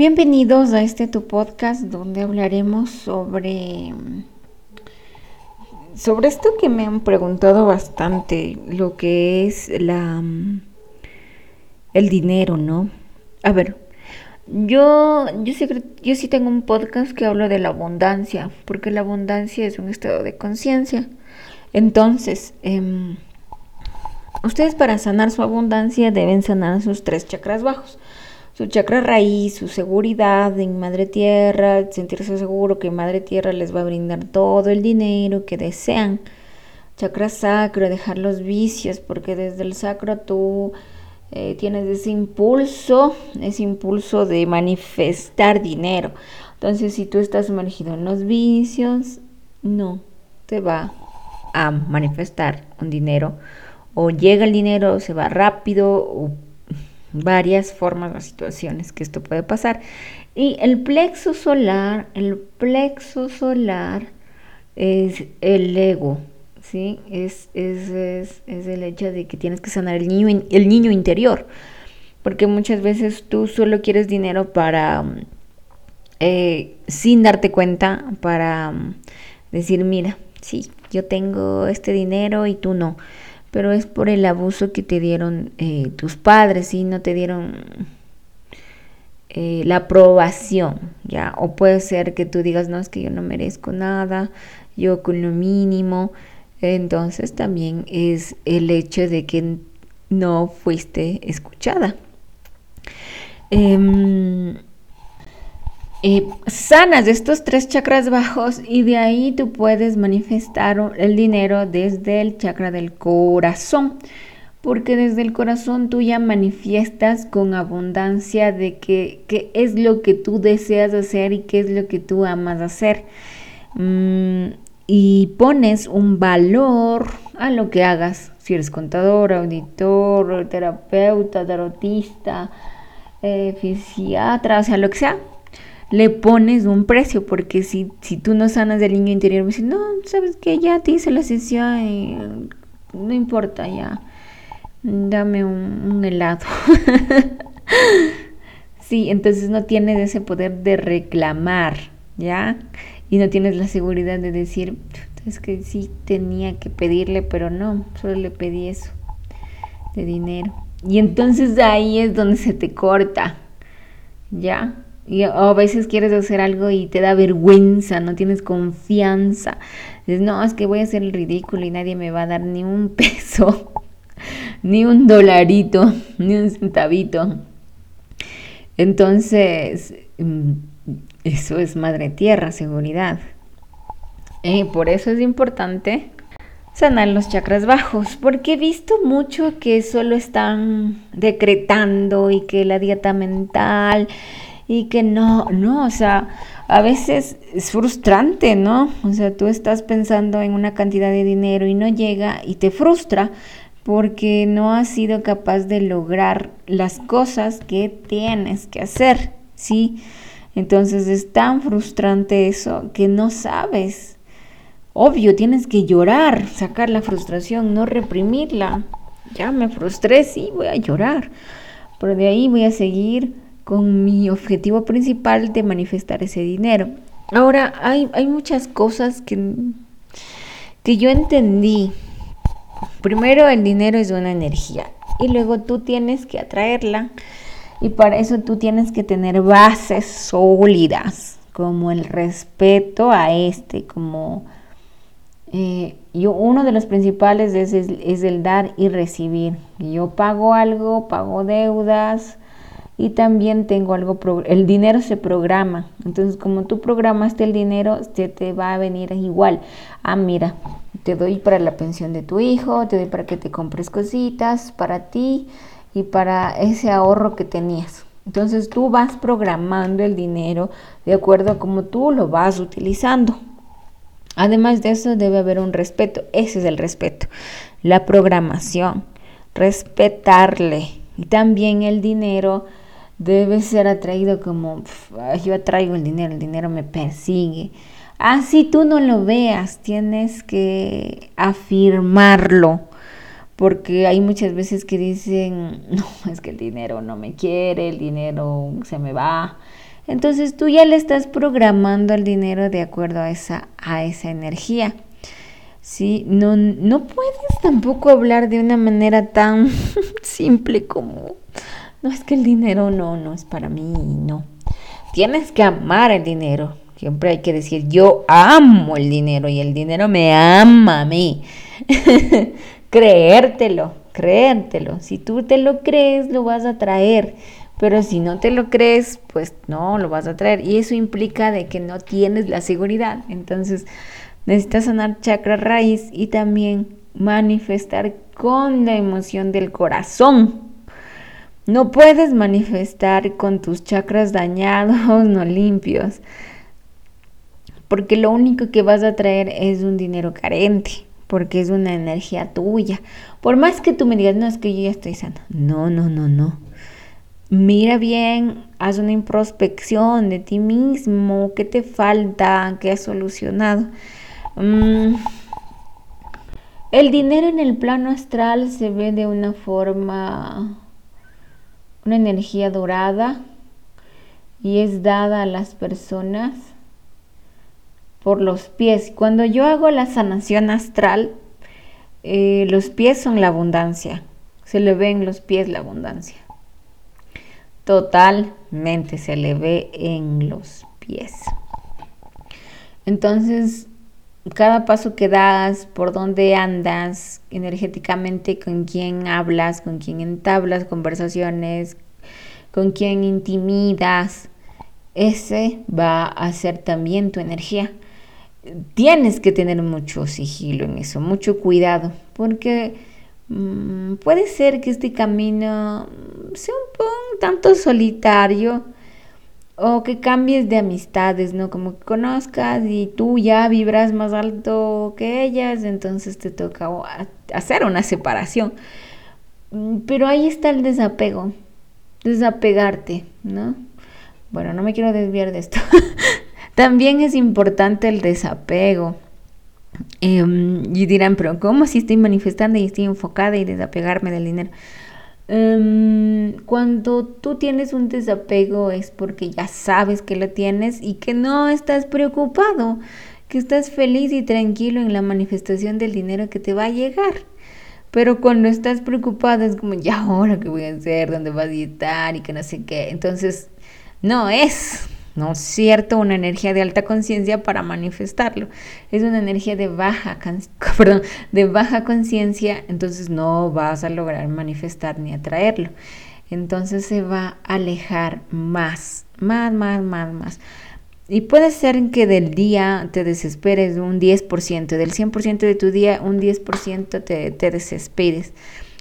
Bienvenidos a este tu podcast donde hablaremos sobre sobre esto que me han preguntado bastante, lo que es la el dinero, ¿no? A ver, yo yo sí, yo tengo un podcast que hablo de la abundancia, porque la abundancia es un estado de conciencia. Entonces, eh, ustedes para sanar su abundancia deben sanar sus tres chakras bajos su chakra raíz, su seguridad en Madre Tierra, sentirse seguro que Madre Tierra les va a brindar todo el dinero que desean. Chakra sacro, dejar los vicios, porque desde el sacro tú eh, tienes ese impulso, ese impulso de manifestar dinero. Entonces, si tú estás sumergido en los vicios, no te va a manifestar un dinero. O llega el dinero, se va rápido, o varias formas o situaciones que esto puede pasar. Y el plexo solar, el plexo solar es el ego, ¿sí? Es, es, es, es el hecho de que tienes que sanar el niño, el niño interior. Porque muchas veces tú solo quieres dinero para, eh, sin darte cuenta, para mm, decir, mira, sí, yo tengo este dinero y tú no pero es por el abuso que te dieron eh, tus padres y no te dieron eh, la aprobación, ¿ya? O puede ser que tú digas, no, es que yo no merezco nada, yo con lo mínimo. Entonces también es el hecho de que no fuiste escuchada. Em, eh, sanas estos tres chakras bajos y de ahí tú puedes manifestar el dinero desde el chakra del corazón. Porque desde el corazón tú ya manifiestas con abundancia de qué es lo que tú deseas hacer y qué es lo que tú amas hacer. Mm, y pones un valor a lo que hagas. Si eres contador, auditor, terapeuta, tarotista, eh, fisiatra, o sea, lo que sea le pones un precio, porque si, si tú no sanas del niño interior, me dices, no, sabes que ya te hice la sesión y no importa, ya, dame un, helado. sí, entonces no tienes ese poder de reclamar, ¿ya? Y no tienes la seguridad de decir, es que sí tenía que pedirle, pero no, solo le pedí eso, de dinero. Y entonces ahí es donde se te corta, ¿ya? Y a veces quieres hacer algo y te da vergüenza, no tienes confianza. Dices, no, es que voy a hacer el ridículo y nadie me va a dar ni un peso, ni un dolarito, ni un centavito. Entonces, mm, eso es madre tierra, seguridad. Y por eso es importante sanar los chakras bajos, porque he visto mucho que solo están decretando y que la dieta mental y que no, no, o sea, a veces es frustrante, ¿no? O sea, tú estás pensando en una cantidad de dinero y no llega y te frustra porque no has sido capaz de lograr las cosas que tienes que hacer, ¿sí? Entonces es tan frustrante eso que no sabes. Obvio, tienes que llorar, sacar la frustración, no reprimirla. Ya me frustré, sí, voy a llorar. Pero de ahí voy a seguir con mi objetivo principal de manifestar ese dinero. Ahora, hay, hay muchas cosas que, que yo entendí. Primero, el dinero es una energía y luego tú tienes que atraerla y para eso tú tienes que tener bases sólidas, como el respeto a este, como eh, yo, uno de los principales es, es, el dar y recibir. Yo pago algo, pago deudas, y también tengo algo, el dinero se programa. Entonces, como tú programaste el dinero, se te va a venir igual. Ah, mira, te doy para la pensión de tu hijo, te doy para que te compres cositas para ti y para ese ahorro que tenías. Entonces tú vas programando el dinero de acuerdo a cómo tú lo vas utilizando. Además de eso debe haber un respeto. Ese es el respeto. La programación. Respetarle. Y también el dinero debe ser atraído como yo atraigo el dinero, el dinero me persigue. Así tú no lo veas, tienes que afirmarlo, porque hay muchas veces que dicen, no, es que el dinero no me quiere, el dinero se me va. Entonces tú ya le estás programando el dinero de acuerdo a esa, a esa energía. ¿sí? No, no puedes tampoco hablar de una manera tan simple como, no es que el dinero no, no es para mí, no. Tienes que amar el dinero. Siempre hay que decir, yo amo el dinero y el dinero me ama a mí. creértelo, creértelo. Si tú te lo crees, lo vas a traer. Pero si no te lo crees, pues no lo vas a traer. Y eso implica de que no tienes la seguridad. Entonces, Necesitas sanar chakra raíz y también manifestar con la emoción del corazón. No puedes manifestar con tus chakras dañados, no limpios, porque lo único que vas a traer es un dinero carente, porque es una energía tuya. Por más que tú me digas, no, es que yo ya estoy sana. No, no, no, no. Mira bien, haz una introspección de ti mismo, qué te falta, qué has solucionado. Mm. El dinero en el plano astral se ve de una forma, una energía dorada y es dada a las personas por los pies. Cuando yo hago la sanación astral, eh, los pies son la abundancia. Se le ve en los pies la abundancia. Totalmente se le ve en los pies. Entonces, cada paso que das, por dónde andas energéticamente, con quién hablas, con quién entablas conversaciones, con quién intimidas, ese va a ser también tu energía. Tienes que tener mucho sigilo en eso, mucho cuidado, porque mm, puede ser que este camino sea un tanto solitario, o que cambies de amistades, ¿no? Como que conozcas y tú ya vibras más alto que ellas, entonces te toca hacer una separación. Mm, pero ahí está el desapego, desapegarte, ¿no? Bueno, no me quiero desviar de esto. También es importante el desapego. Em, y dirán, pero ¿cómo si estoy manifestando y estoy enfocada y desapegarme del dinero? Em, cuando tú tienes un desapego es porque ya sabes que lo tienes y que no estás preocupado, que estás feliz y tranquilo en la manifestación del dinero que te va a llegar. Pero cuando estás preocupado es como, ya ahora qué voy a hacer, dónde vas a estar y que no sé qué. Entonces, no es. ¿No es cierto? Una energía de alta conciencia para manifestarlo. Es una energía de baja, de baja conciencia, entonces no vas a lograr manifestar ni atraerlo. Entonces se va a alejar más, más, más, más, más. Y puede ser que del día te desesperes un 10%, del 100% de tu día un 10% te, te desesperes.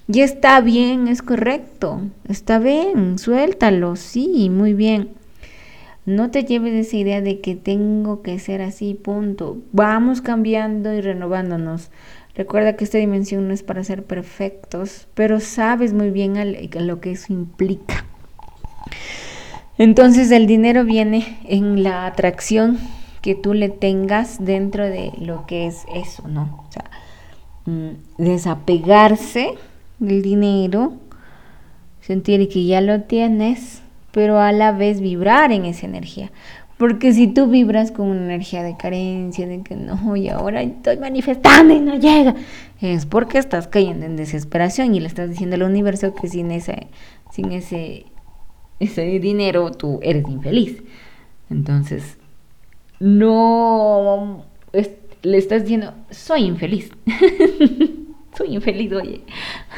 Y está bien, es correcto, está bien, suéltalo, sí, muy bien. No te lleves esa idea de que tengo que ser así, punto. Vamos cambiando y renovándonos. Recuerda que esta dimensión no es para ser perfectos, pero sabes muy bien lo que eso implica. Entonces el dinero viene en la atracción que tú le tengas dentro de lo que es eso, ¿no? O sea, mm, desapegarse del dinero, sentir que ya lo tienes pero a la vez vibrar en esa energía. Porque si tú vibras con una energía de carencia, de que no, y ahora estoy manifestando y no llega, es porque estás cayendo en desesperación y le estás diciendo al universo que sin ese, sin ese, ese dinero tú eres infeliz. Entonces, no le estás diciendo, soy infeliz. soy infeliz, oye.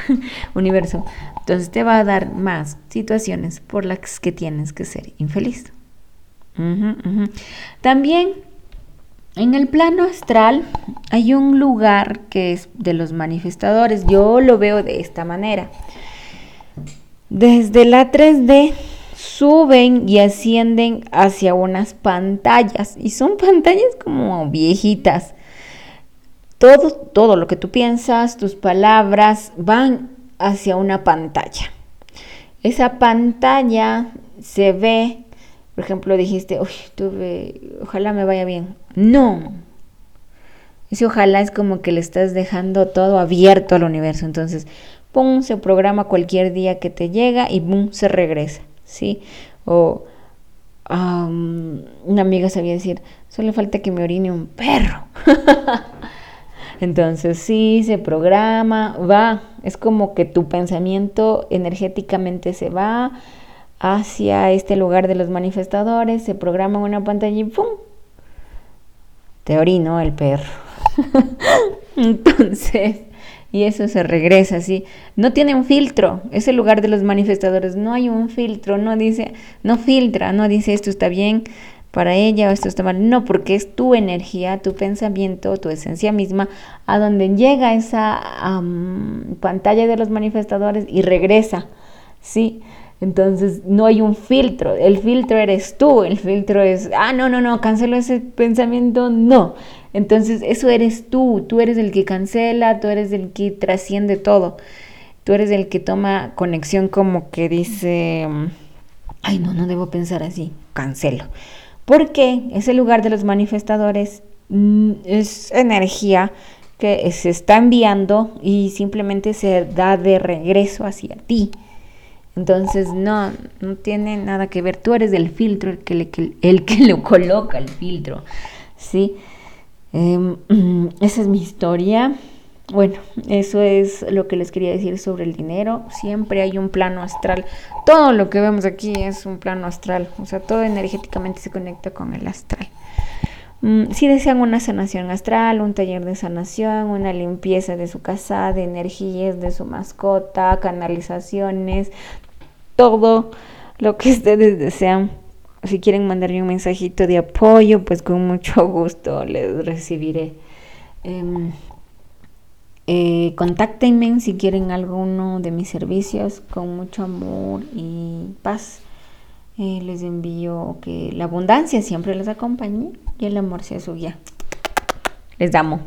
universo. Entonces te va a dar más situaciones por las que tienes que ser infeliz. También en el plano astral hay un lugar que es de los manifestadores. Yo lo veo de esta manera. Desde la 3D suben y ascienden hacia unas pantallas y son pantallas como viejitas. Todo, todo lo que tú piensas, tus palabras van hacia una pantalla. Esa pantalla se ve, por ejemplo, dijiste, Uy, ojalá me vaya bien. No. Ese ojalá es como que le estás dejando todo abierto al universo. Entonces, pum, se programa cualquier día que te llega y pum, se regresa, ¿sí? O una amiga sabía decir, solo falta que me orine un perro. Entonces sí, se programa, va, es como que tu pensamiento energéticamente se va hacia este lugar de los manifestadores, se programa una pantalla y ¡pum! Te orino el perro. Entonces, y eso se regresa así. No tiene un filtro, ese lugar de los manifestadores, no hay un filtro, no dice, no filtra, no dice esto está bien para ella o esto está mal, no, porque es tu energía, tu pensamiento, tu esencia misma, a donde llega esa pantalla de los manifestadores y regresa, ¿sí? Entonces no hay un filtro, el filtro eres tú, el filtro es, ah, no, no, no, cancelo ese pensamiento, no. Entonces eso eres tú, tú eres el que cancela, tú eres el que trasciende todo, tú eres el que toma conexión como que dice, ay, no, no debo pensar así, cancelo. Porque ese lugar de los manifestadores mm, es energía que se está enviando y simplemente se da de regreso hacia ti. Entonces, no, no tiene nada que ver. Tú eres el filtro, el que el que le coloca el filtro. ¿sí? Em, esa es mi historia. Bueno, eso es lo que les quería decir sobre el dinero. Siempre hay un plano astral. Todo lo que vemos aquí es un plano astral. O sea, todo energéticamente se conecta con el astral. Mm, si desean una sanación astral, un taller de sanación, una limpieza de su casa, de energías de su mascota, canalizaciones, todo lo que ustedes desean. Si quieren mandarme un mensajito de apoyo, pues con mucho gusto les recibiré. Em, eh, contáctenme si quieren alguno de mis servicios con mucho amor y paz. Eh, les envío que la abundancia siempre les acompañe y el amor sea su guía. Les amo.